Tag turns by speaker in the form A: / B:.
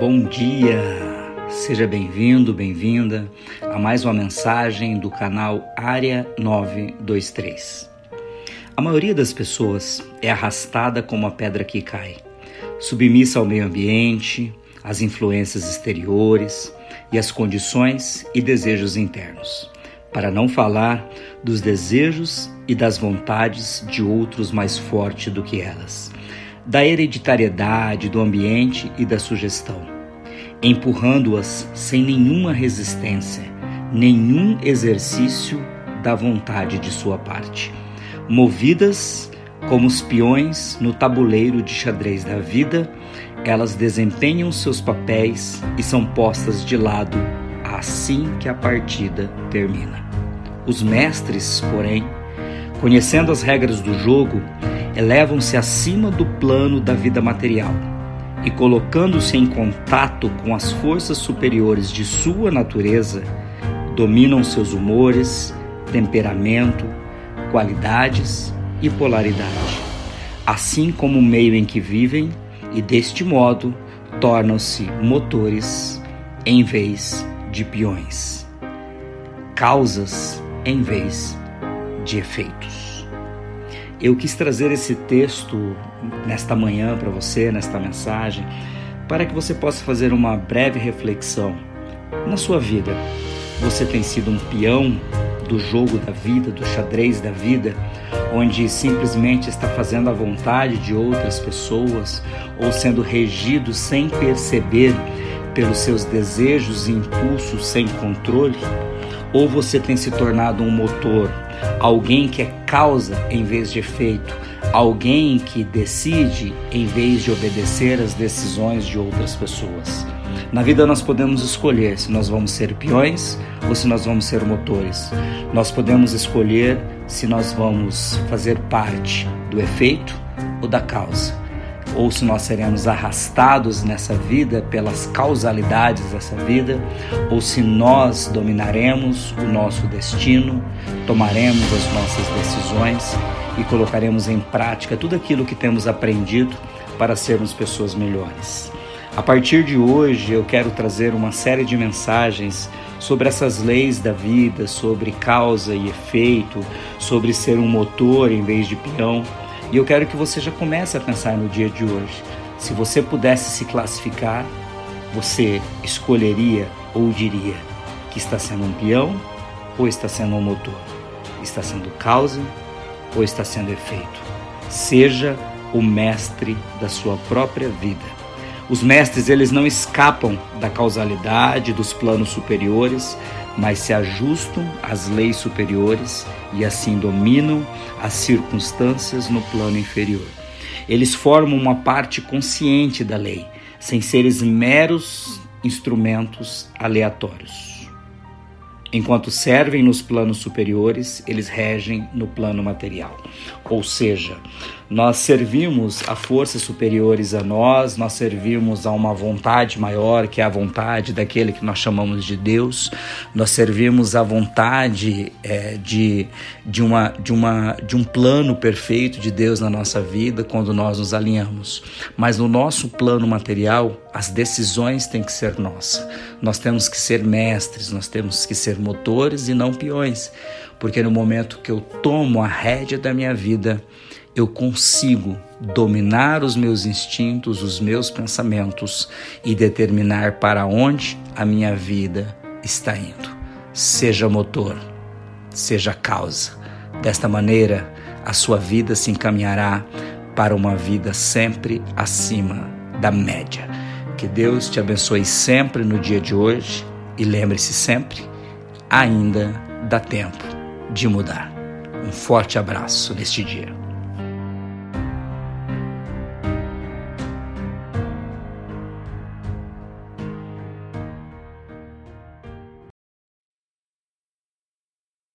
A: Bom dia! Seja bem-vindo, bem-vinda a mais uma mensagem do canal Área 923. A maioria das pessoas é arrastada como a pedra que cai, submissa ao meio ambiente, às influências exteriores e às condições e desejos internos, para não falar dos desejos e das vontades de outros mais fortes do que elas da hereditariedade, do ambiente e da sugestão, empurrando-as sem nenhuma resistência, nenhum exercício da vontade de sua parte, movidas como os peões no tabuleiro de xadrez da vida, elas desempenham seus papéis e são postas de lado assim que a partida termina. Os mestres, porém, conhecendo as regras do jogo, elevam-se acima do plano da vida material e, colocando-se em contato com as forças superiores de sua natureza, dominam seus humores, temperamento, qualidades e polaridade, assim como o meio em que vivem, e deste modo tornam-se motores em vez de peões, causas em vez de efeitos. Eu quis trazer esse texto nesta manhã para você, nesta mensagem, para que você possa fazer uma breve reflexão na sua vida. Você tem sido um peão do jogo da vida, do xadrez da vida, onde simplesmente está fazendo a vontade de outras pessoas ou sendo regido sem perceber pelos seus desejos e impulsos sem controle? Ou você tem se tornado um motor alguém que é causa em vez de efeito, alguém que decide em vez de obedecer às decisões de outras pessoas. Na vida nós podemos escolher se nós vamos ser peões ou se nós vamos ser motores. Nós podemos escolher se nós vamos fazer parte do efeito ou da causa ou se nós seremos arrastados nessa vida pelas causalidades dessa vida, ou se nós dominaremos o nosso destino, tomaremos as nossas decisões e colocaremos em prática tudo aquilo que temos aprendido para sermos pessoas melhores. A partir de hoje, eu quero trazer uma série de mensagens sobre essas leis da vida, sobre causa e efeito, sobre ser um motor em vez de peão e eu quero que você já comece a pensar no dia de hoje. Se você pudesse se classificar, você escolheria ou diria que está sendo um peão ou está sendo um motor? Está sendo causa ou está sendo efeito? Seja o mestre da sua própria vida. Os mestres eles não escapam da causalidade dos planos superiores, mas se ajustam às leis superiores e assim dominam as circunstâncias no plano inferior. Eles formam uma parte consciente da lei, sem seres meros instrumentos aleatórios. Enquanto servem nos planos superiores, eles regem no plano material. Ou seja, nós servimos a forças superiores a nós, nós servimos a uma vontade maior, que é a vontade daquele que nós chamamos de Deus, nós servimos a vontade é, de, de, uma, de, uma, de um plano perfeito de Deus na nossa vida quando nós nos alinhamos. Mas no nosso plano material, as decisões têm que ser nossas. Nós temos que ser mestres, nós temos que ser motores e não peões, porque no momento que eu tomo a rédea da minha vida, eu consigo dominar os meus instintos, os meus pensamentos e determinar para onde a minha vida está indo. Seja motor, seja causa. Desta maneira, a sua vida se encaminhará para uma vida sempre acima da média. Que Deus te abençoe sempre no dia de hoje e lembre-se sempre: ainda dá tempo de mudar. Um forte abraço neste dia.